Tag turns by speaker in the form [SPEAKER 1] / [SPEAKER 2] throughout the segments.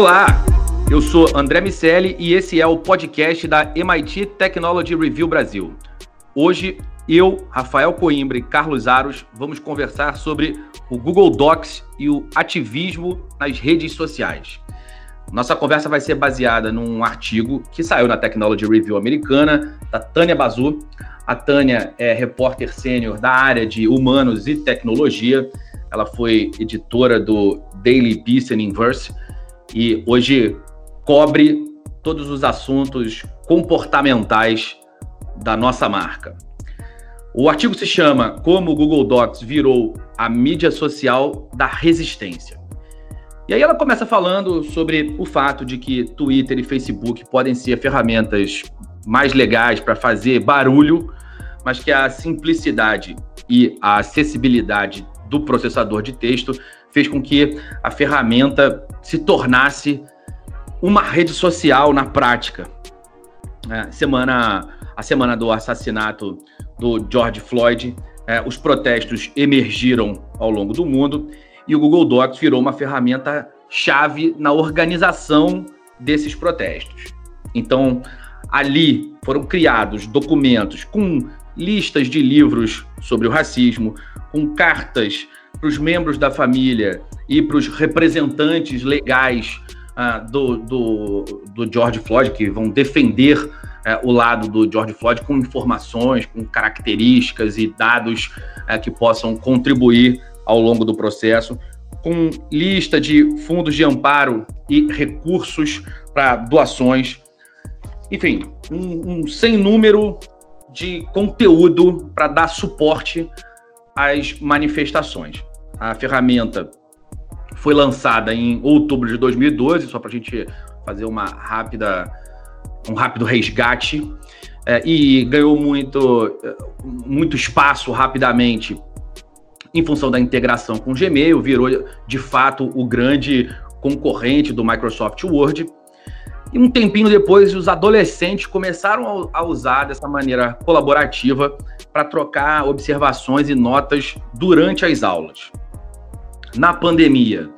[SPEAKER 1] Olá, eu sou André Miceli e esse é o podcast da MIT Technology Review Brasil. Hoje, eu, Rafael Coimbra e Carlos Aros vamos conversar sobre o Google Docs e o ativismo nas redes sociais. Nossa conversa vai ser baseada num artigo que saiu na Technology Review americana, da Tânia Bazu. A Tânia é repórter sênior da área de humanos e tecnologia. Ela foi editora do Daily and Inverse e hoje cobre todos os assuntos comportamentais da nossa marca. O artigo se chama Como o Google Docs virou a mídia social da resistência. E aí ela começa falando sobre o fato de que Twitter e Facebook podem ser ferramentas mais legais para fazer barulho, mas que a simplicidade e a acessibilidade do processador de texto fez com que a ferramenta se tornasse uma rede social na prática. É, semana, a semana do assassinato do George Floyd, é, os protestos emergiram ao longo do mundo e o Google Docs virou uma ferramenta chave na organização desses protestos. Então, ali foram criados documentos com listas de livros sobre o racismo, com cartas para os membros da família e para os representantes legais uh, do, do, do, George Floyd, que vão defender uh, o lado do George Floyd com informações, com características e dados uh, que possam contribuir ao longo do processo, com lista de fundos de amparo e recursos para doações. Enfim, um, um sem número de conteúdo para dar suporte às manifestações. A ferramenta foi lançada em outubro de 2012, só para a gente fazer uma rápida, um rápido resgate, é, e ganhou muito, muito espaço rapidamente em função da integração com o Gmail, virou de fato o grande concorrente do Microsoft Word. E um tempinho depois, os adolescentes começaram a usar dessa maneira colaborativa para trocar observações e notas durante as aulas. Na pandemia,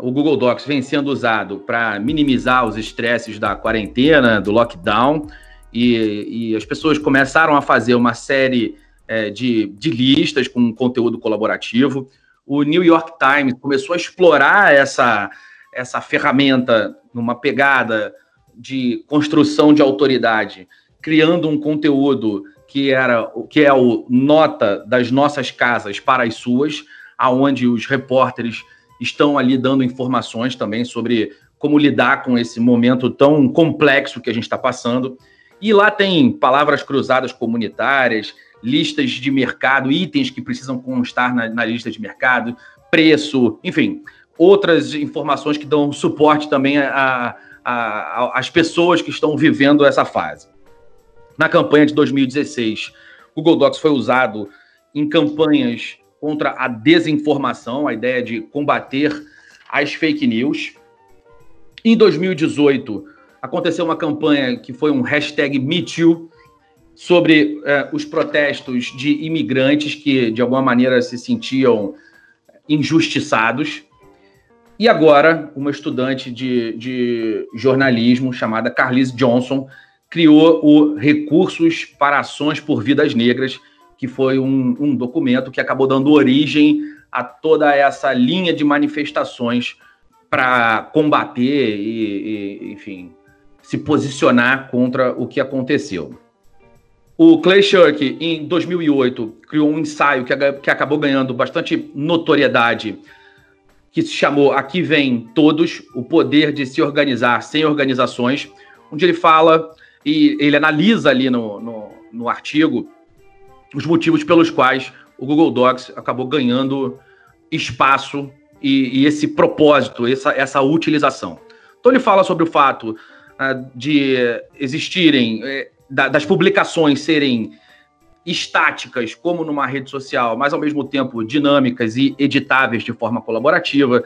[SPEAKER 1] o Google Docs vem sendo usado para minimizar os estresses da quarentena, do lockdown, e, e, as pessoas começaram a fazer uma série é, de, de listas com conteúdo colaborativo. O New York Times começou a explorar essa, essa ferramenta numa pegada de construção de autoridade, criando um conteúdo que era que é o nota das nossas casas para as suas, aonde os repórteres estão ali dando informações também sobre como lidar com esse momento tão complexo que a gente está passando. E lá tem palavras cruzadas comunitárias, listas de mercado, itens que precisam constar na, na lista de mercado, preço, enfim, outras informações que dão suporte também às pessoas que estão vivendo essa fase. Na campanha de 2016, o Google Docs foi usado em campanhas contra a desinformação, a ideia de combater as fake news. Em 2018, aconteceu uma campanha que foi um hashtag MeToo sobre eh, os protestos de imigrantes que, de alguma maneira, se sentiam injustiçados. E agora, uma estudante de, de jornalismo chamada Carlise Johnson criou o Recursos para Ações por Vidas Negras, que foi um, um documento que acabou dando origem a toda essa linha de manifestações para combater e, e, enfim, se posicionar contra o que aconteceu. O Clay Shirk, em 2008, criou um ensaio que, que acabou ganhando bastante notoriedade, que se chamou Aqui Vem Todos, o poder de se organizar sem organizações, onde ele fala e ele analisa ali no, no, no artigo os motivos pelos quais o Google Docs acabou ganhando espaço e, e esse propósito, essa, essa utilização. Então ele fala sobre o fato uh, de existirem, eh, da, das publicações serem estáticas, como numa rede social, mas ao mesmo tempo dinâmicas e editáveis de forma colaborativa.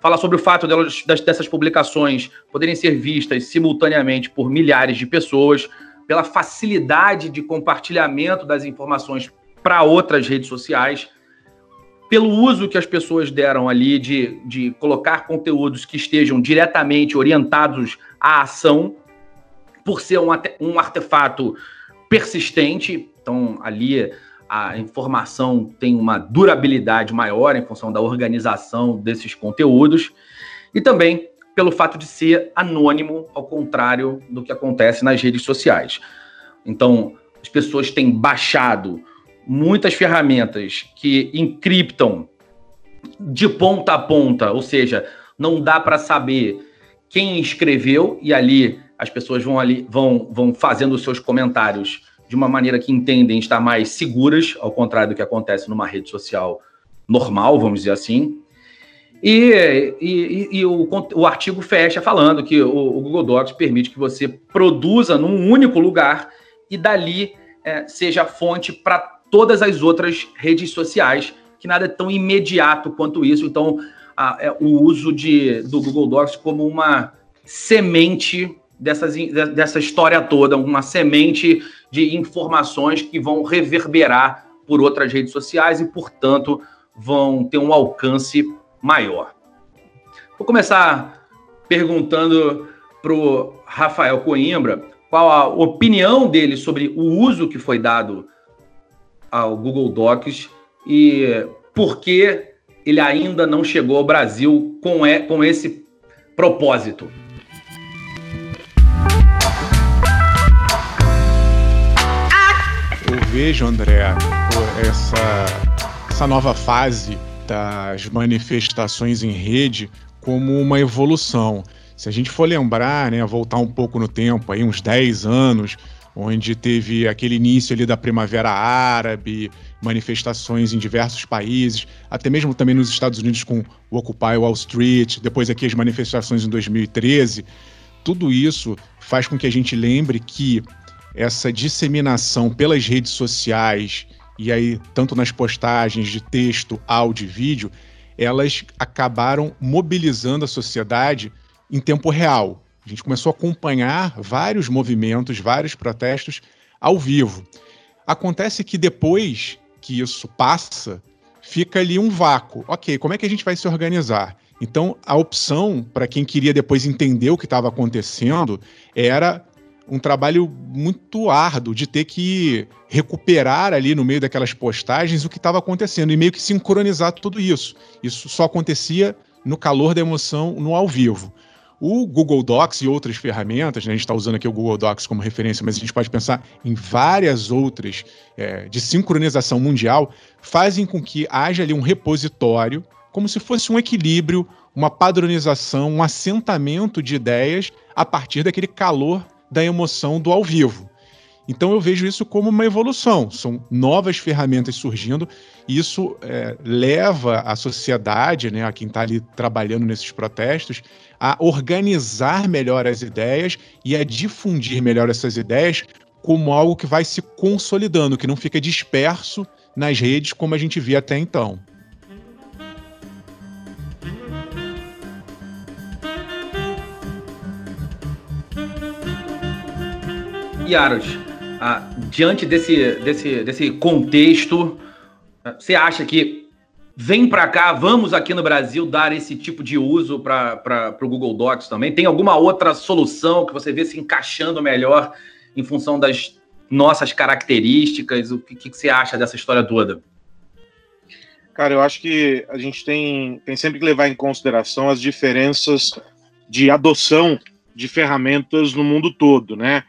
[SPEAKER 1] Fala sobre o fato delas, dessas publicações poderem ser vistas simultaneamente por milhares de pessoas, pela facilidade de compartilhamento das informações para outras redes sociais. pelo uso que as pessoas deram ali de, de colocar conteúdos que estejam diretamente orientados à ação, por ser um, um artefato persistente, então ali a informação tem uma durabilidade maior em função da organização desses conteúdos, e também pelo fato de ser anônimo, ao contrário do que acontece nas redes sociais. Então, as pessoas têm baixado muitas ferramentas que encriptam de ponta a ponta, ou seja, não dá para saber quem escreveu e ali as pessoas vão ali vão, vão fazendo os seus comentários de uma maneira que entendem estar mais seguras, ao contrário do que acontece numa rede social normal, vamos dizer assim. E, e, e o, o, artigo fecha falando que o, o, Google Docs permite que você produza num único lugar e dali é, seja fonte para todas as outras redes sociais, que nada é tão imediato quanto isso. Então, a, é, o uso de, do Google Docs como uma semente dessas, dessa história toda, uma semente de informações que vão reverberar por outras redes sociais e, portanto, vão ter um alcance maior. Vou começar perguntando para o Rafael Coimbra qual a opinião dele sobre o uso que foi dado ao Google Docs e por que ele ainda não chegou ao Brasil com, com esse propósito.
[SPEAKER 2] Vejo, André, essa, essa nova fase das manifestações em rede como uma evolução. Se a gente for lembrar, né, voltar um pouco no tempo, aí uns 10 anos, onde teve aquele início ali da Primavera Árabe, manifestações em diversos países, até mesmo também nos Estados Unidos com o Occupy Wall Street, depois aqui as manifestações em 2013, tudo isso faz com que a gente lembre que essa disseminação pelas redes sociais e aí tanto nas postagens de texto, áudio e vídeo, elas acabaram mobilizando a sociedade em tempo real. A gente começou a acompanhar vários movimentos, vários protestos ao vivo. Acontece que depois que isso passa, fica ali um vácuo. Ok, como é que a gente vai se organizar? Então, a opção para quem queria depois entender o que estava acontecendo era um trabalho muito árduo de ter que recuperar ali no meio daquelas postagens o que estava acontecendo e meio que sincronizar tudo isso. Isso só acontecia no calor da emoção, no ao vivo. O Google Docs e outras ferramentas, né, a gente está usando aqui o Google Docs como referência, mas a gente pode pensar em várias outras é, de sincronização mundial, fazem com que haja ali um repositório, como se fosse um equilíbrio, uma padronização, um assentamento de ideias a partir daquele calor da emoção do ao vivo. Então eu vejo isso como uma evolução, são novas ferramentas surgindo, e isso é, leva a sociedade, né, a quem está ali trabalhando nesses protestos, a organizar melhor as ideias e a difundir melhor essas ideias como algo que vai se consolidando, que não fica disperso nas redes como a gente via até então.
[SPEAKER 1] Yaros, ah, diante desse, desse, desse contexto, ah, você acha que vem para cá, vamos aqui no Brasil dar esse tipo de uso para o Google Docs também? Tem alguma outra solução que você vê se encaixando melhor em função das nossas características? O que, que você acha dessa história toda?
[SPEAKER 3] Cara, eu acho que a gente tem, tem sempre que levar em consideração as diferenças de adoção de ferramentas no mundo todo, né?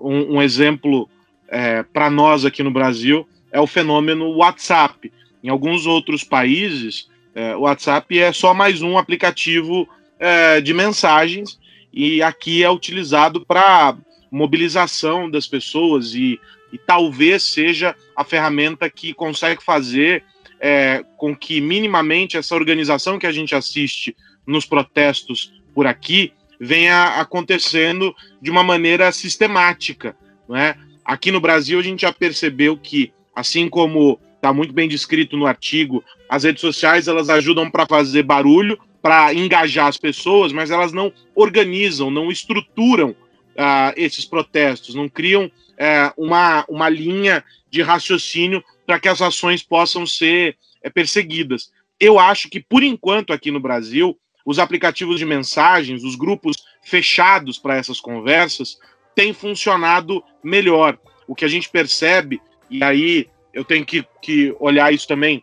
[SPEAKER 3] Um, um exemplo é, para nós aqui no Brasil é o fenômeno WhatsApp. Em alguns outros países, é, o WhatsApp é só mais um aplicativo é, de mensagens e aqui é utilizado para mobilização das pessoas e, e, talvez seja a ferramenta que consegue fazer é, com que minimamente essa organização que a gente assiste nos protestos por aqui venha acontecendo de uma maneira sistemática. Não é? Aqui no Brasil, a gente já percebeu que, assim como está muito bem descrito no artigo, as redes sociais elas ajudam para fazer barulho, para engajar as pessoas, mas elas não organizam, não estruturam uh, esses protestos, não criam uh, uma, uma linha de raciocínio para que as ações possam ser é, perseguidas. Eu acho que, por enquanto, aqui no Brasil, os aplicativos de mensagens, os grupos fechados para essas conversas, têm funcionado melhor. O que a gente percebe, e aí eu tenho que, que olhar isso também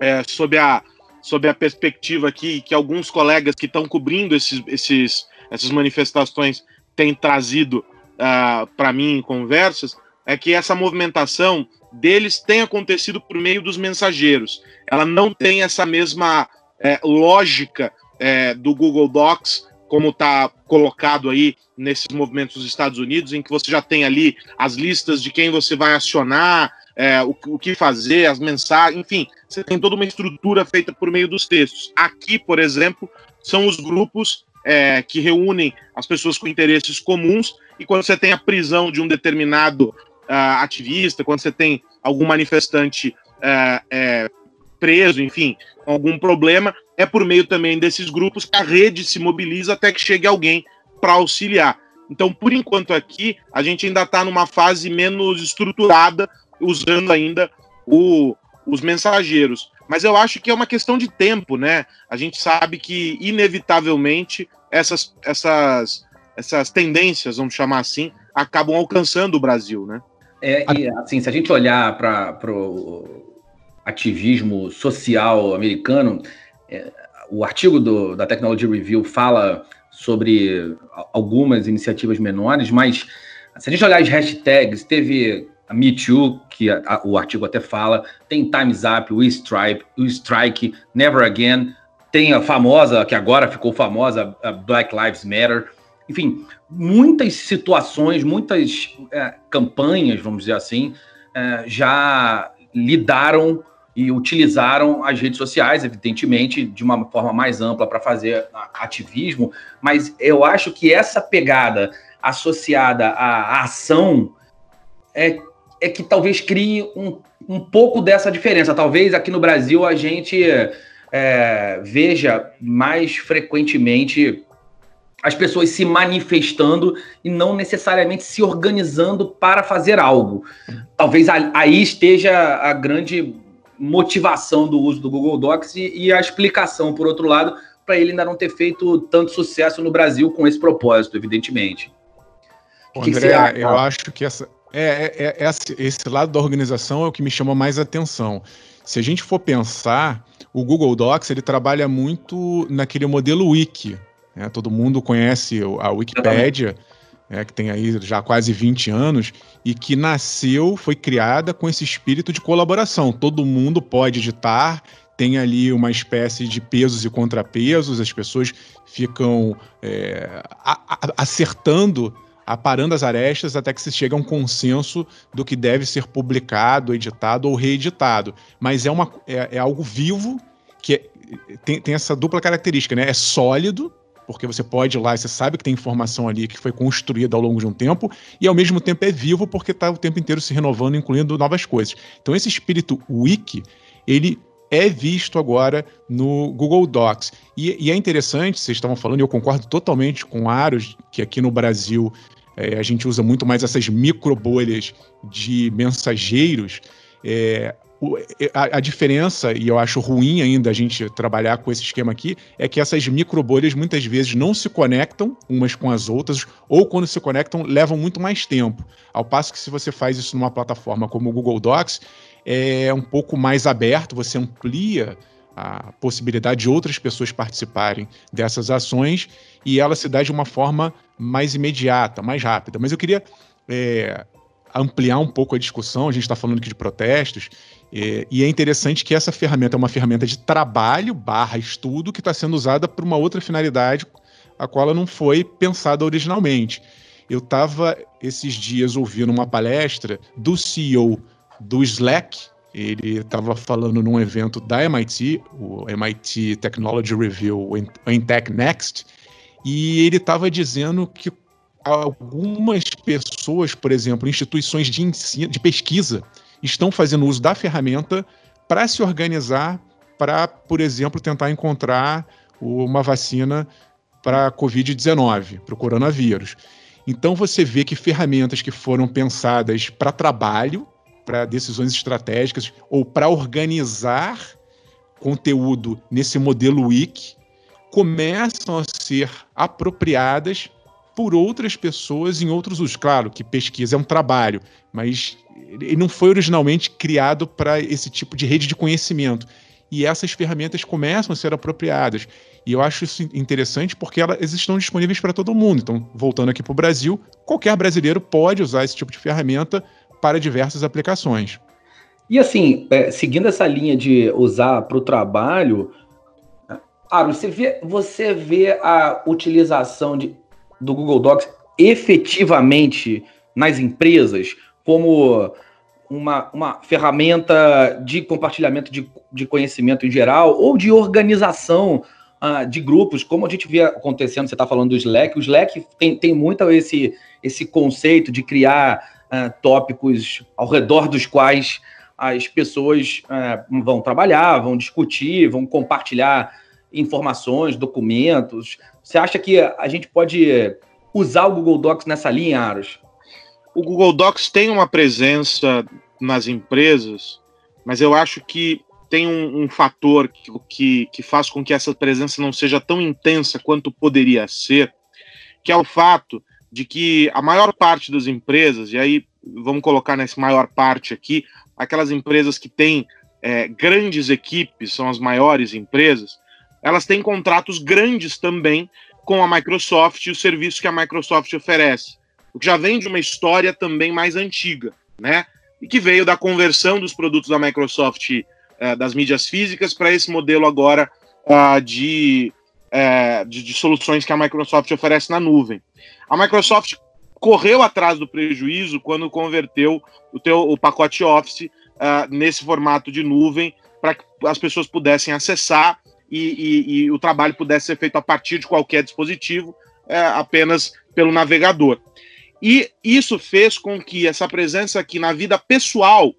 [SPEAKER 3] é, sob, a, sob a perspectiva aqui que alguns colegas que estão cobrindo esses, esses, essas manifestações têm trazido uh, ah, para mim em conversas, é que essa movimentação deles tem acontecido por meio dos mensageiros. Ela não tem essa mesma é, lógica é, do Google Docs, como está colocado aí nesses movimentos dos Estados Unidos, em que você já tem ali as listas de quem você vai acionar, é, o, o, que fazer, as mensagens, enfim, você tem toda uma estrutura feita por meio dos textos. Aqui, por exemplo, são os grupos é, que reúnem as pessoas com interesses comuns, e quando você tem a prisão de um determinado uh, ativista, quando você tem algum manifestante uh, preso, enfim, algum problema, é por meio também desses grupos que a rede se mobiliza até que chegue alguém para auxiliar. Então, por enquanto aqui, a gente ainda está numa fase menos estruturada, usando ainda o, os mensageiros. Mas eu acho que é uma questão de tempo, né? A gente sabe que, inevitavelmente, essas, essas, essas tendências, vamos chamar assim, acabam alcançando o Brasil, né?
[SPEAKER 1] É, e, assim, se a gente olhar para ativismo social americano, é, o artigo do, da Technology Review fala sobre algumas iniciativas menores, mas se a gente olhar as hashtags, teve a Me Too, que a, a, o artigo até fala, tem Time's Up, We Strike, We Strike, Never Again, tem a famosa, que agora ficou famosa, Black Lives Matter. Enfim, muitas situações, muitas é, campanhas, vamos dizer assim, é, já lidaram e utilizaram as redes sociais, evidentemente, de uma forma mais ampla para fazer ativismo, mas eu acho que essa pegada associada à ação é, é que talvez crie um, um pouco dessa diferença. Talvez aqui no Brasil a gente é, veja mais frequentemente as pessoas se manifestando e não necessariamente se organizando para fazer algo. Talvez aí esteja a grande motivação do uso do Google Docs e, e a explicação, por outro lado, para ele ainda não ter feito tanto sucesso no Brasil com esse propósito, evidentemente.
[SPEAKER 2] que André, que eu acho que essa, é, é, é, esse lado da organização é o que me chama mais atenção. Se a gente for pensar, o Google Docs ele trabalha muito naquele modelo wiki. Né? Todo mundo conhece a Wikipédia, né, que tem aí já quase 20 anos, e que nasceu, foi criada com esse espírito de colaboração. Todo mundo pode editar, tem ali uma espécie de pesos e contrapesos, as pessoas ficam é, acertando aparando as arestas até que se chega a um consenso do que deve ser publicado, editado ou reeditado. Mas é, uma, é, é algo vivo que é, tem, tem essa dupla característica, né? É sólido, porque você pode ir lá e você sabe que tem informação ali que foi construída ao longo de um tempo, e ao mesmo tempo é vivo porque está o tempo inteiro se renovando, incluindo novas coisas. Então esse espírito wiki, ele é visto agora no Google Docs. E, e, é interessante, vocês estavam falando, e eu concordo totalmente com Aros, que aqui no Brasil é, a gente usa muito mais essas micro bolhas de mensageiros. É, a, a, diferença, e eu acho ruim ainda a gente trabalhar com esse esquema aqui, é que essas micro bolhas muitas vezes não se conectam umas com as outras, ou quando se conectam, levam muito mais tempo. Ao passo que se você faz isso numa plataforma como o Google Docs, é um pouco mais aberto, você amplia a possibilidade de outras pessoas participarem dessas ações e ela se dá de uma forma mais imediata, mais rápida. Mas eu queria é, ampliar um pouco a discussão, a gente está falando aqui de protestos, é, e é interessante que essa ferramenta é uma ferramenta de trabalho barra estudo que está sendo usada para uma outra finalidade a qual ela não foi pensada originalmente. Eu estava esses dias ouvindo uma palestra do CEO do Slack, ele estava falando num evento da MIT, o MIT Technology Review Intech Next, e ele estava dizendo que algumas pessoas, por exemplo, instituições de ensino, de pesquisa, estão fazendo uso da ferramenta para se organizar para, por exemplo, tentar encontrar uma vacina para a Covid-19, para o coronavírus. Então você vê que ferramentas que foram pensadas para trabalho para decisões estratégicas ou para organizar conteúdo nesse modelo wiki começam a ser apropriadas por outras pessoas em outros usos. Claro que pesquisa é um trabalho, mas ele não foi originalmente criado para esse tipo de rede de conhecimento. E essas ferramentas começam a ser apropriadas. E eu acho isso interessante porque elas estão disponíveis para todo mundo. Então, voltando aqui para o Brasil, qualquer brasileiro pode usar esse tipo de ferramenta para diversas aplicações.
[SPEAKER 1] E assim, é, seguindo essa linha de usar para o trabalho, Aro, você vê, você vê a utilização de, do Google Docs efetivamente nas empresas como uma, uma ferramenta de compartilhamento de, de conhecimento em geral ou de organização uh, de grupos, como a gente vê acontecendo, você está falando do Slack, o Slack tem, tem muito esse, esse conceito de criar uh, tópicos ao redor dos quais as pessoas uh, vão trabalhar, vão discutir, vão compartilhar informações, documentos. Você acha que a gente pode usar o Google Docs nessa linha, Aros?
[SPEAKER 3] O Google Docs tem uma presença nas empresas, mas eu acho que tem um, um fator que, que, que faz com que essa presença não seja tão intensa quanto poderia ser, que é o fato de que a maior parte das empresas, e aí vamos colocar nessa maior parte aqui, aquelas empresas que têm é, grandes equipes, são as maiores empresas, elas têm contratos grandes também com a Microsoft e o serviço que a Microsoft oferece. O que já vem de uma história também mais antiga, né? E que veio da conversão dos produtos da Microsoft eh, das mídias físicas para esse modelo agora uh, de, eh, de, de soluções que a Microsoft oferece na nuvem. A Microsoft correu atrás do prejuízo quando converteu o, teu, o pacote Office uh, nesse formato de nuvem para que as pessoas pudessem acessar e, e, e, o trabalho pudesse ser feito a partir de qualquer dispositivo, é, apenas pelo navegador. E isso fez com que essa presença aqui na vida pessoal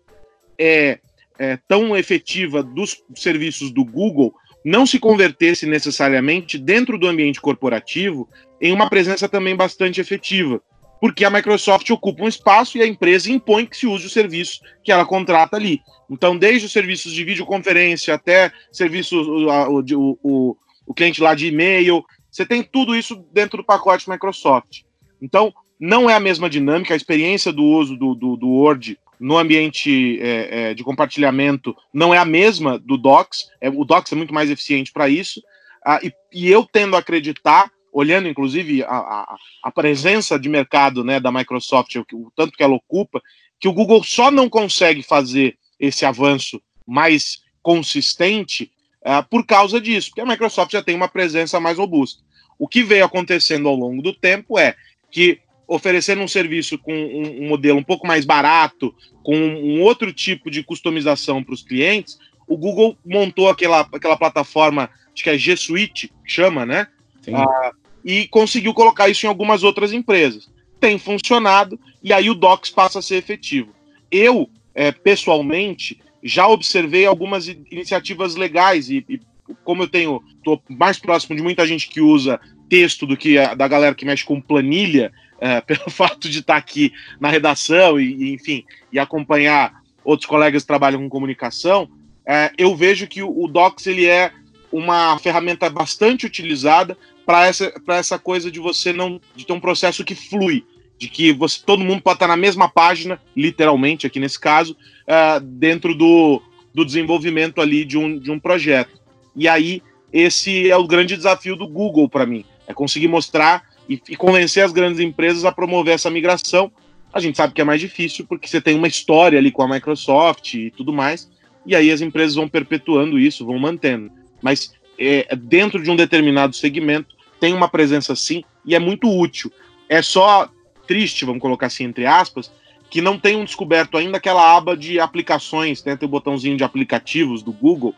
[SPEAKER 3] é, é, tão efetiva dos serviços do Google não se convertesse necessariamente dentro do ambiente corporativo em uma presença também bastante efetiva porque a Microsoft ocupa um espaço e a empresa impõe que se use o serviço que ela contrata ali. Então, desde os serviços de videoconferência até serviços, o, o, o, o cliente lá de e-mail, você tem tudo isso dentro do pacote Microsoft. Então, não é a mesma dinâmica, a experiência do uso do, do, do Word no ambiente é, é, de compartilhamento não é a mesma do Docs, é, o Docs é muito mais eficiente para isso, ah, e, e eu tendo a acreditar olhando inclusive a, a, a, presença de mercado né, da Microsoft, o, o, tanto que ela ocupa, que o Google só não consegue fazer esse avanço mais consistente uh, por causa disso, porque a Microsoft já tem uma presença mais robusta. O que veio acontecendo ao longo do tempo é que oferecendo um serviço com um, um modelo um pouco mais barato, com um outro tipo de customização para os clientes, o Google montou aquela, aquela plataforma, acho que é G Suite, chama, né? Ah, e conseguiu colocar isso em algumas outras empresas. Tem funcionado e aí o Docs passa a ser efetivo. Eu, é, pessoalmente, já observei algumas iniciativas legais e, e como eu tenho, estou mais próximo de muita gente que usa texto do que a, da galera que mexe com planilha, é, pelo fato de estar aqui na redação e, e, enfim, e acompanhar outros colegas que trabalham com comunicação, é, eu vejo que o, o Docs ele é uma ferramenta bastante utilizada para essa, essa coisa de você não de ter um processo que flui, de que você todo mundo pode estar na mesma página, literalmente aqui nesse caso, uh, dentro do, do desenvolvimento ali de um, de um projeto. E aí esse é o grande desafio do Google para mim, é conseguir mostrar e, e convencer as grandes empresas a promover essa migração. A gente sabe que é mais difícil porque você tem uma história ali com a Microsoft e tudo mais, e aí as empresas vão perpetuando isso, vão mantendo. Mas é, dentro de um determinado segmento, tem uma presença sim e é muito útil. É só triste, vamos colocar assim entre aspas, que não tenham descoberto ainda aquela aba de aplicações, né? tem o botãozinho de aplicativos do Google.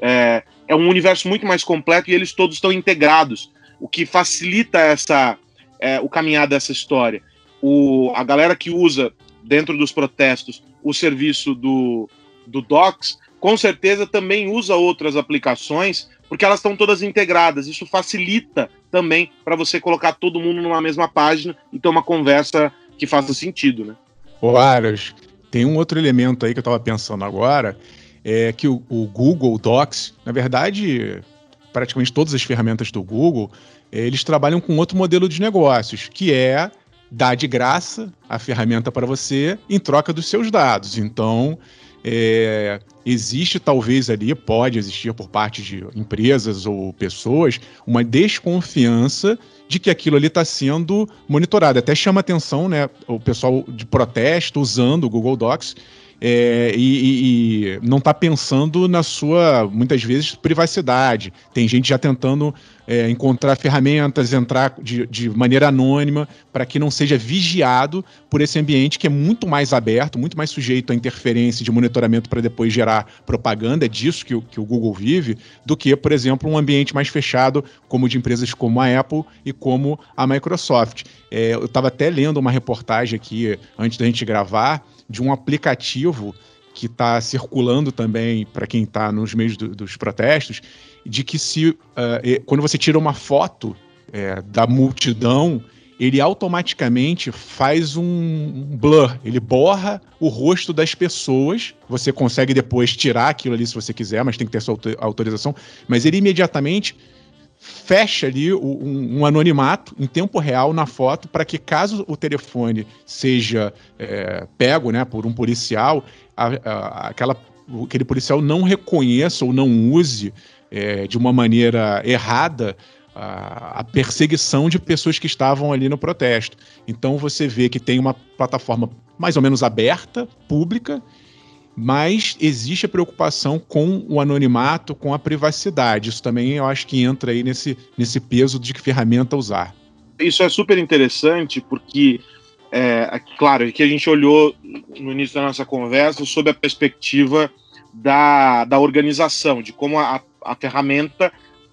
[SPEAKER 3] É, é um universo muito mais completo e eles todos estão integrados, o que facilita essa é, o caminhar dessa história. O, a galera que usa dentro dos protestos o serviço do, do Docs, com certeza também usa outras aplicações porque elas estão todas integradas. Isso facilita também para você colocar todo mundo numa mesma página e ter uma conversa que faça sentido, né?
[SPEAKER 2] Ô, Aras, Tem um outro elemento aí que eu estava pensando agora, é que o, o, Google Docs, na verdade, praticamente todas as ferramentas do Google, eles trabalham com outro modelo de negócios, que é dar de graça a ferramenta para você em troca dos seus dados. Então, é, existe talvez ali, pode existir por parte de empresas ou pessoas, uma desconfiança de que aquilo ali está sendo monitorado. Até chama atenção né, o pessoal de protesto usando o Google Docs é, e, e, não está pensando na sua, muitas vezes, privacidade. Tem gente já tentando é, encontrar ferramentas, entrar de, de maneira anônima, para que não seja vigiado por esse ambiente que é muito mais aberto, muito mais sujeito a interferência de monitoramento para depois gerar propaganda, é disso que o, que o Google vive, do que, por exemplo, um ambiente mais fechado, como de empresas como a Apple e como a Microsoft. É, eu estava até lendo uma reportagem aqui, antes da gente gravar, de um aplicativo que está circulando também para quem está nos meios do, dos protestos, de que se uh, quando você tira uma foto é, da multidão, ele automaticamente faz um blur, ele borra o rosto das pessoas. Você consegue depois tirar aquilo ali se você quiser, mas tem que ter sua autorização. Mas ele imediatamente fecha ali um, um, anonimato em tempo real na foto para que caso o telefone seja é, pego né, por um policial, a, a, aquela, aquele policial não reconheça ou não use é, de uma maneira errada a, a, perseguição de pessoas que estavam ali no protesto. Então você vê que tem uma plataforma mais ou menos aberta, pública, mas existe a preocupação com o anonimato, com a privacidade. Isso também eu acho que entra aí nesse, nesse peso de que ferramenta usar.
[SPEAKER 3] Isso é super interessante porque, é, claro, que a gente olhou no início da nossa conversa sobre a perspectiva da, da organização, de como a, a ferramenta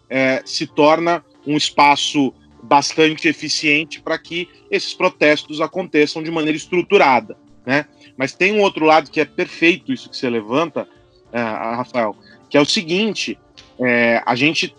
[SPEAKER 3] é, se torna um espaço bastante eficiente para que esses protestos aconteçam de maneira estruturada, né? Mas tem um outro lado que é perfeito isso que você levanta, é, Rafael, que é o seguinte: é, a gente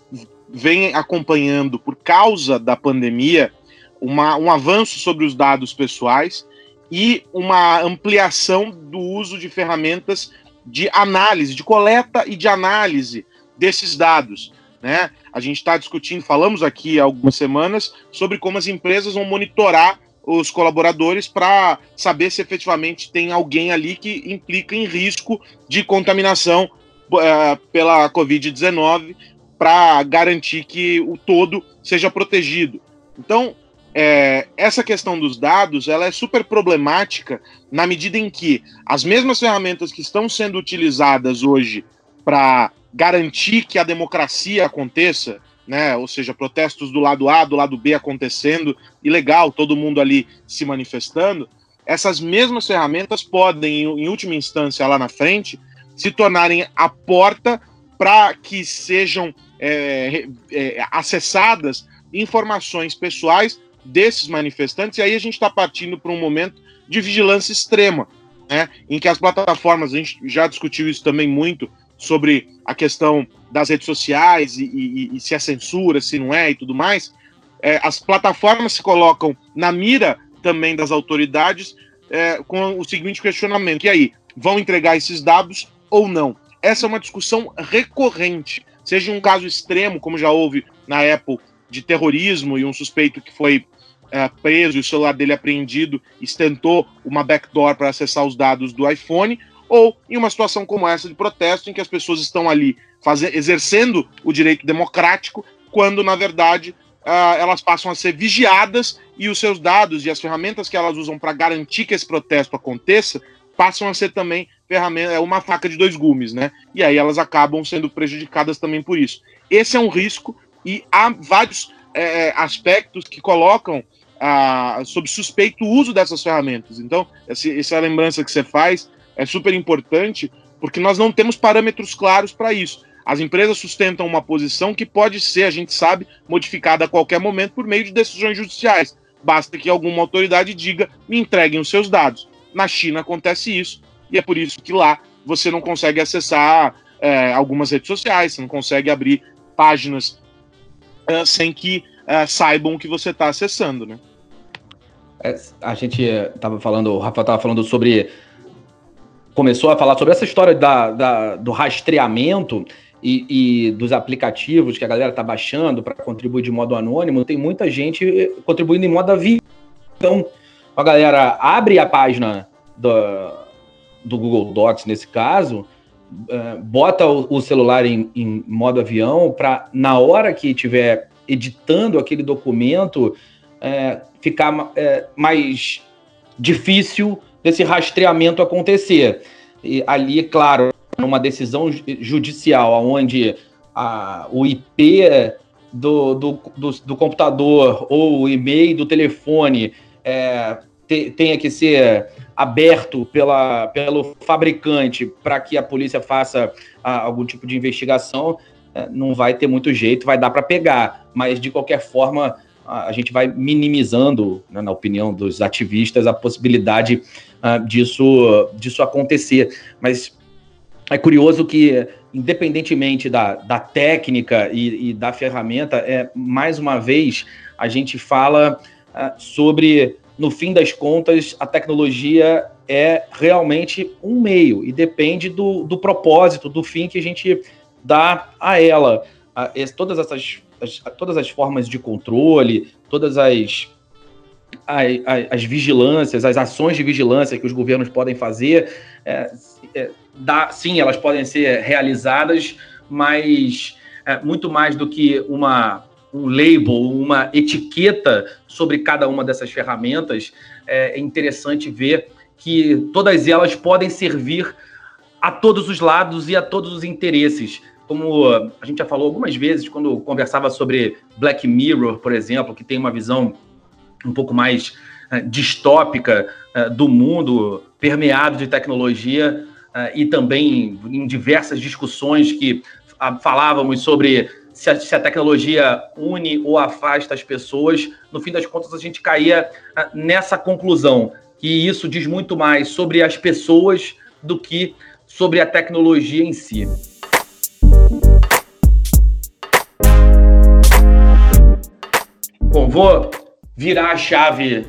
[SPEAKER 3] vem acompanhando, por causa da pandemia, uma, um avanço sobre os dados pessoais e uma ampliação do uso de ferramentas de análise, de coleta e de análise desses dados. Né? A gente está discutindo, falamos aqui há algumas semanas, sobre como as empresas vão monitorar os colaboradores para saber se efetivamente tem alguém ali que implica em risco de contaminação uh, pela Covid-19 para garantir que o todo seja protegido. Então, é, essa questão dos dados ela é super problemática na medida em que as mesmas ferramentas que estão sendo utilizadas hoje para garantir que a democracia aconteça, né? Ou seja, protestos do lado A, do lado B acontecendo, e legal, todo mundo ali se manifestando. Essas mesmas ferramentas podem, em última instância, lá na frente, se tornarem a porta para que sejam é, é, acessadas informações pessoais desses manifestantes, e aí a gente está partindo para um momento de vigilância extrema, né, em que as plataformas, a gente já discutiu isso também muito, sobre a questão das redes sociais e, e, e se é censura, se não é e tudo mais, é, as plataformas se colocam na mira também das autoridades é, com o seguinte questionamento: e aí, vão entregar esses dados ou não? Essa é uma discussão recorrente. Seja um caso extremo, como já houve na Apple, de terrorismo e um suspeito que foi é, preso e o celular dele apreendido estentou uma backdoor para acessar os dados do iPhone, ou em uma situação como essa de protesto, em que as pessoas estão ali fazer, exercendo o direito democrático, quando, na verdade, uh, elas passam a ser vigiadas e os seus dados e as ferramentas que elas usam para garantir que esse protesto aconteça passam a ser também ferramenta, é uma faca de dois gumes, né? E aí elas acabam sendo prejudicadas também por isso. Esse é um risco e há vários é, aspectos que colocam ah, sob suspeito o uso dessas ferramentas. Então, essa lembrança que você faz é super importante, porque nós não temos parâmetros claros para isso. As empresas sustentam uma posição que pode ser, a gente sabe, modificada a qualquer momento por meio de decisões judiciais. Basta que alguma autoridade diga: me entreguem os seus dados. Na China acontece isso, e é por isso que lá você não consegue acessar é, algumas redes sociais, você não consegue abrir páginas é, sem que é, saibam o que você está acessando, né?
[SPEAKER 1] É, a gente estava falando, o Rafa estava falando sobre começou a falar sobre essa história da, da do rastreamento e, e, dos aplicativos que a galera tá baixando para contribuir de modo anônimo, tem muita gente contribuindo em modo avião. Então, a galera abre a página do, do Google Docs, nesse caso, uh, bota o, o celular em, em, modo avião para, na hora que estiver editando aquele documento, uh, ficar uh, mais difícil desse rastreamento acontecer. E ali, claro, numa decisão judicial, onde a, o IP do, do, do, do, computador ou o e-mail do telefone é, te, tenha que ser aberto pela, pelo fabricante para que a polícia faça a, algum tipo de investigação, é, não vai ter muito jeito, vai dar para pegar. Mas, de qualquer forma, a, gente vai minimizando, né, na opinião dos ativistas, a possibilidade uh, disso, disso acontecer. Mas é curioso que, independentemente da, da técnica e, e da ferramenta, é mais uma vez a gente fala uh, sobre, no fim das contas, a tecnologia é realmente um meio e depende do, do propósito, do fim que a gente dá a ela. Uh, todas essas as, todas as formas de controle, todas as, as, as, vigilâncias, as ações de vigilância que os governos podem fazer, é, é, dá, sim, elas podem ser realizadas, mas é, muito mais do que uma, um label, uma etiqueta sobre cada uma dessas ferramentas, é, é interessante ver que todas elas podem servir a todos os lados e a todos os interesses. Como a gente já falou algumas vezes quando conversava sobre Black Mirror, por exemplo, que tem uma visão um pouco mais uh, distópica uh, do mundo permeado de tecnologia, uh, e também em diversas discussões que falávamos sobre se a, se a, tecnologia une ou afasta as pessoas, no fim das contas a gente caía nessa conclusão, que isso diz muito mais sobre as pessoas do que sobre a tecnologia em si. Bom, vou virar a chave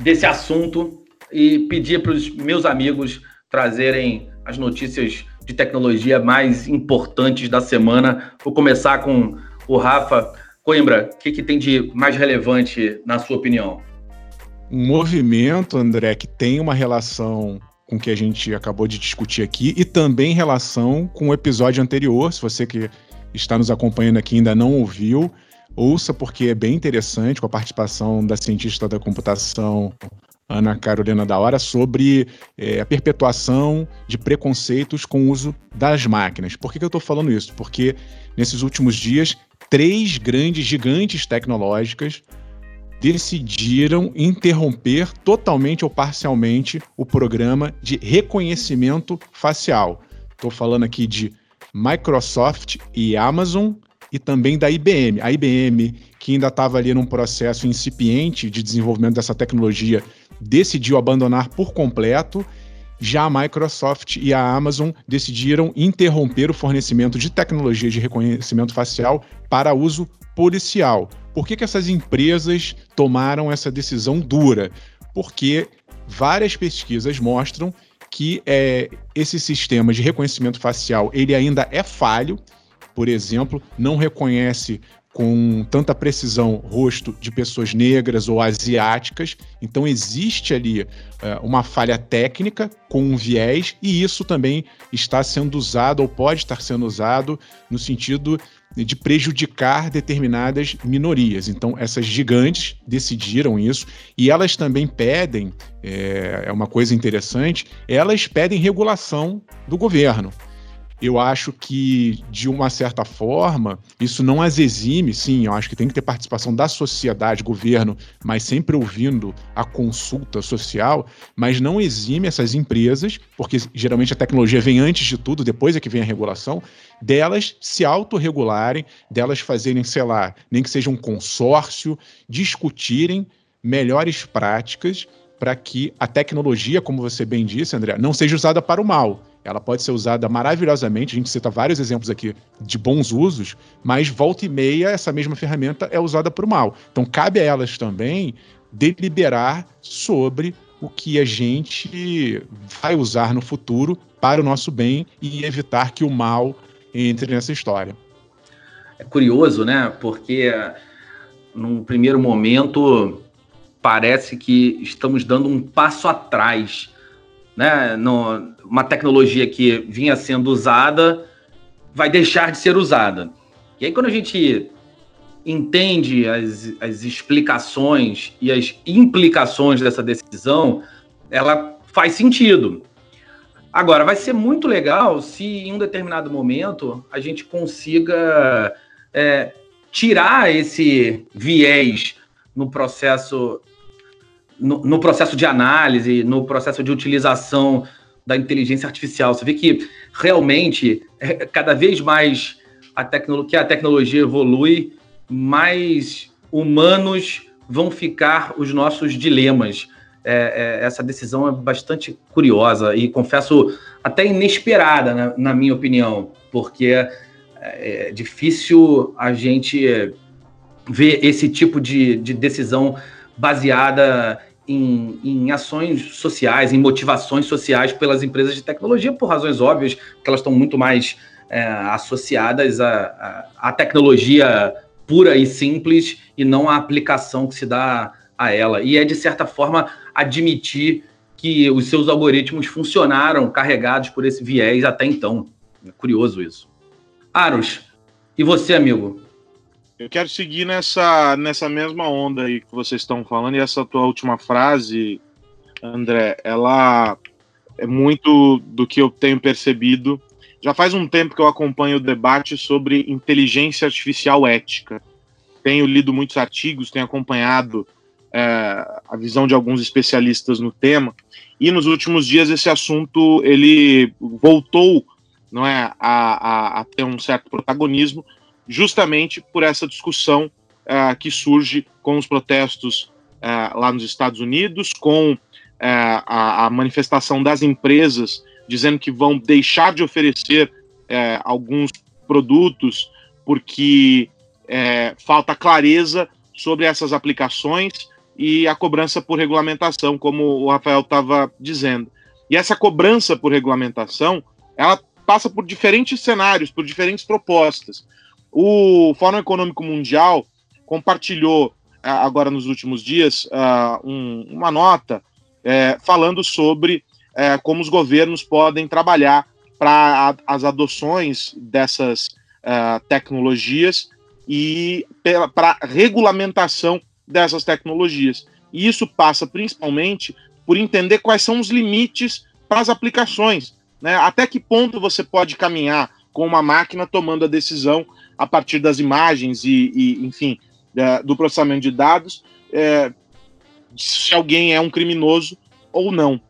[SPEAKER 1] desse assunto e pedir para os meus amigos trazerem as notícias de tecnologia mais importantes da semana. Vou começar com o Rafa. Coimbra, o que, que tem de mais relevante na sua opinião?
[SPEAKER 2] Um movimento, André, que tem uma relação com o que a gente acabou de discutir aqui e também relação com o episódio anterior. Se você que está nos acompanhando aqui ainda não ouviu, ouça porque é bem interessante com a participação da cientista da computação Ana Carolina da Hora, sobre é, a perpetuação de preconceitos com o uso das máquinas. Por que, que eu estou falando isso? Porque nesses últimos dias, três grandes gigantes tecnológicas decidiram interromper totalmente ou parcialmente o programa de reconhecimento facial. Estou falando aqui de Microsoft e Amazon e também da IBM. A IBM, que ainda estava ali num processo incipiente de desenvolvimento dessa tecnologia, decidiu abandonar por completo. Já a Microsoft e a Amazon decidiram interromper o fornecimento de tecnologia de reconhecimento facial para uso policial. Por que, que essas empresas tomaram essa decisão dura? Porque várias pesquisas mostram que é, esse sistema de reconhecimento facial ele ainda é falho. Por exemplo, não reconhece com tanta precisão rosto de pessoas negras ou asiáticas. Então existe ali uh, uma falha técnica com um viés e isso também está sendo usado ou pode estar sendo usado no sentido de prejudicar determinadas minorias. Então essas gigantes decidiram isso e elas também pedem, é, é uma coisa interessante, elas pedem regulação do governo eu acho que, de uma certa forma, isso não as exime, sim, eu acho que tem que ter participação da sociedade, governo, mas sempre ouvindo a consulta social, mas não exime essas empresas, porque geralmente a tecnologia vem antes de tudo, depois é que vem a regulação, delas se autorregularem, delas fazerem, sei lá, nem que seja um consórcio, discutirem melhores práticas para que a tecnologia, como você bem disse, André, não seja usada para o mal, ela pode ser usada maravilhosamente, a gente cita vários exemplos aqui de bons usos, mas volta e meia essa mesma ferramenta é usada para o mal. Então cabe a elas também deliberar sobre o que a gente vai usar no futuro para o nosso bem e evitar que o mal entre nessa história.
[SPEAKER 1] É curioso, né? Porque num primeiro momento parece que estamos dando um passo atrás, né? No, uma tecnologia que vinha sendo usada vai deixar de ser usada. E aí quando a gente entende as, as explicações e as implicações dessa decisão, ela faz sentido. Agora, vai ser muito legal se em um determinado momento a gente consiga é, tirar esse viés no processo no, no, processo de análise, no processo de utilização da inteligência artificial. Você vê que realmente é, cada vez mais a que a tecnologia evolui, mais humanos vão ficar os nossos dilemas. É, é, essa decisão é bastante curiosa e confesso até inesperada, na, na minha opinião, porque é, é difícil a gente ver esse tipo de, de decisão baseada em, em, ações sociais, em motivações sociais pelas empresas de tecnologia, por razões óbvias, porque elas estão muito mais é, associadas à, à, tecnologia pura e simples e não à aplicação que se dá a ela. E é, de certa forma, admitir que os seus algoritmos funcionaram carregados por esse viés até então. É curioso isso. Aros, e você, amigo?
[SPEAKER 3] Eu quero seguir nessa, nessa mesma onda aí que vocês estão falando, e essa tua última frase, André, ela é muito do que eu tenho percebido. Já faz um tempo que eu acompanho o debate sobre inteligência artificial ética. Tenho lido muitos artigos, tenho acompanhado é, a visão de alguns especialistas no tema, e nos últimos dias esse assunto ele voltou não é, a, a, a ter um certo protagonismo, justamente por essa discussão uh, que surge com os protestos uh, lá nos Estados Unidos, com uh, a, a, manifestação das empresas dizendo que vão deixar de oferecer alguns produtos porque falta clareza sobre essas aplicações e a cobrança por regulamentação, como o Rafael estava dizendo. E essa cobrança por regulamentação, ela passa por diferentes cenários, por diferentes propostas. O Fórum Econômico Mundial compartilhou agora nos últimos dias um, uma nota é, falando sobre é, como os governos podem trabalhar para as adoções dessas uh, tecnologias e para regulamentação dessas tecnologias. E isso passa principalmente por entender quais são os limites para as aplicações. Né? Até que ponto você pode caminhar com uma máquina tomando a decisão a partir das imagens e, e enfim, do processamento de dados, é, se alguém é um criminoso ou não.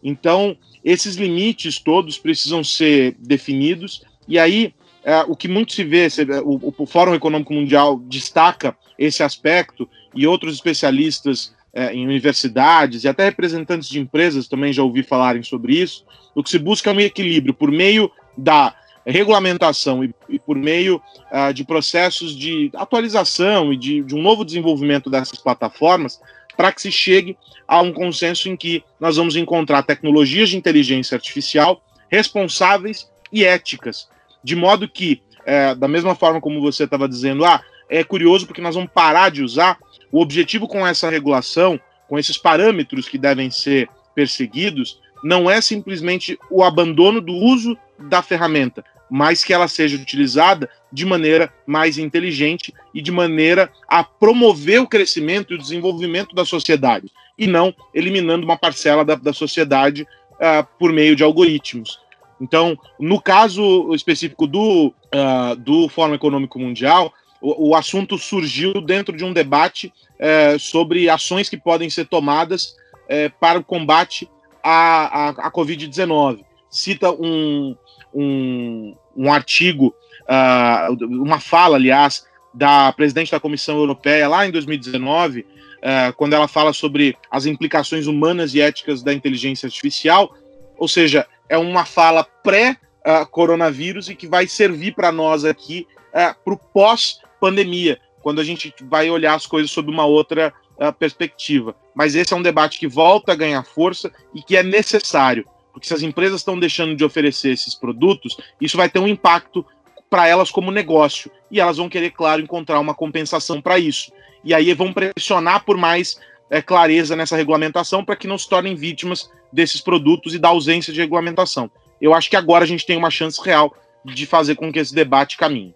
[SPEAKER 3] Então, esses limites todos precisam ser definidos, e aí é, o que muito se vê, o, o, Fórum Econômico Mundial destaca esse aspecto, e outros especialistas é, em universidades e até representantes de empresas também já ouvi falarem sobre isso. O que se busca é um equilíbrio por meio da regulamentação e, e por meio uh, de processos de atualização e de, de um novo desenvolvimento dessas plataformas, para que se chegue a um consenso em que nós vamos encontrar tecnologias de inteligência artificial responsáveis e éticas, de modo que, é, da mesma forma como você estava dizendo, ah, é curioso porque nós vamos parar de usar, o objetivo com essa regulação, com esses parâmetros que devem ser perseguidos, não é simplesmente o abandono do uso da ferramenta, mas que ela seja utilizada de maneira mais inteligente e de maneira a promover o crescimento e o desenvolvimento da sociedade, e não eliminando uma parcela da, da sociedade uh, por meio de algoritmos. Então, no caso específico do, uh, do Fórum Econômico Mundial, o, o, assunto surgiu dentro de um debate uh, sobre ações que podem ser tomadas uh, para o combate à, à, à Covid-19. Cita um, um, um artigo, uh, uma fala, aliás, da presidente da Comissão Europeia lá em 2019, uh, ah, quando ela fala sobre as implicações humanas e éticas da inteligência artificial, ou seja, é uma fala pré-coronavírus e que vai servir para nós aqui uh, para o pós-pandemia, quando a gente vai olhar as coisas sob uma outra uh, perspectiva. Mas esse é um debate que volta a ganhar força e que é necessário, porque se as empresas estão deixando de oferecer esses produtos, isso vai ter um impacto para elas como negócio e elas vão querer, claro, encontrar uma compensação para isso. E aí vão pressionar por mais é, clareza nessa regulamentação para que não se tornem vítimas desses produtos e da ausência de regulamentação. Eu acho que agora a gente tem uma chance real de fazer com que esse debate caminhe.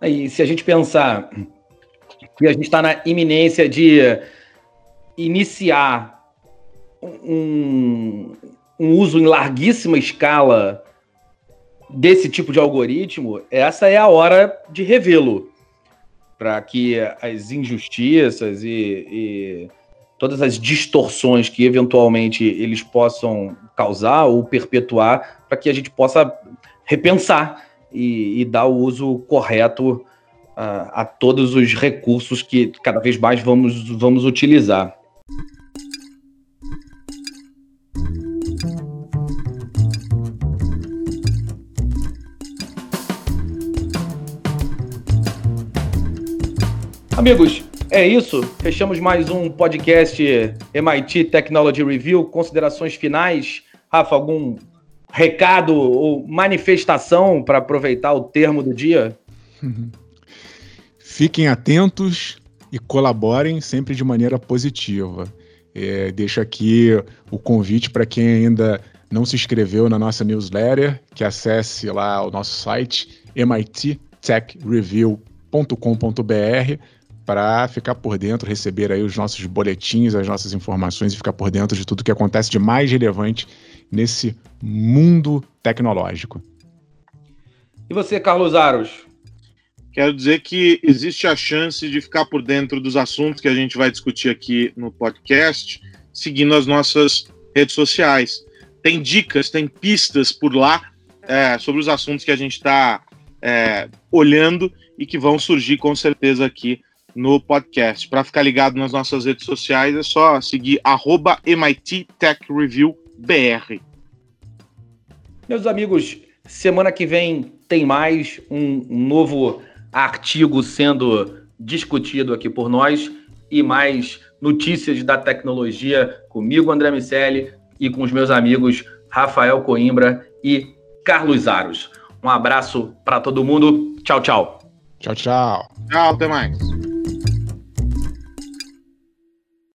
[SPEAKER 1] E se a gente pensar que a gente está na iminência de iniciar um, um uso em larguíssima escala desse tipo de algoritmo, essa é a hora de revê-lo para que as injustiças e, e, todas as distorções que eventualmente eles possam causar ou perpetuar, para que a gente possa repensar e, e dar o uso correto a, a todos os recursos que cada vez mais vamos, vamos utilizar. Amigos, é isso. Fechamos mais um podcast MIT Technology Review. Considerações finais. Rafa, algum recado ou manifestação para aproveitar o termo do dia?
[SPEAKER 2] Fiquem atentos e colaborem sempre de maneira positiva. É, deixo aqui o convite para quem ainda não se inscreveu na nossa newsletter, que acesse lá o nosso site mittechreview.com.br para ficar por dentro, receber aí os nossos boletins, as nossas informações e ficar por dentro de tudo que acontece de mais relevante nesse mundo tecnológico.
[SPEAKER 1] E você, Carlos Aros?
[SPEAKER 3] Quero dizer que existe a chance de ficar por dentro dos assuntos que a gente vai discutir aqui no podcast, seguindo as nossas redes sociais. Tem dicas, tem pistas por lá é, sobre os assuntos que a gente está é, olhando e que vão surgir com certeza aqui no podcast. Para ficar ligado nas nossas redes sociais é só seguir arroba MIT Tech Review BR.
[SPEAKER 1] Meus amigos, semana que vem tem mais um novo artigo sendo discutido aqui por nós e mais notícias da tecnologia comigo, André Miceli, e com os meus amigos Rafael Coimbra e Carlos Aros. Um abraço para todo mundo. Tchau, tchau.
[SPEAKER 2] Tchau, tchau.
[SPEAKER 3] Tchau, até mais.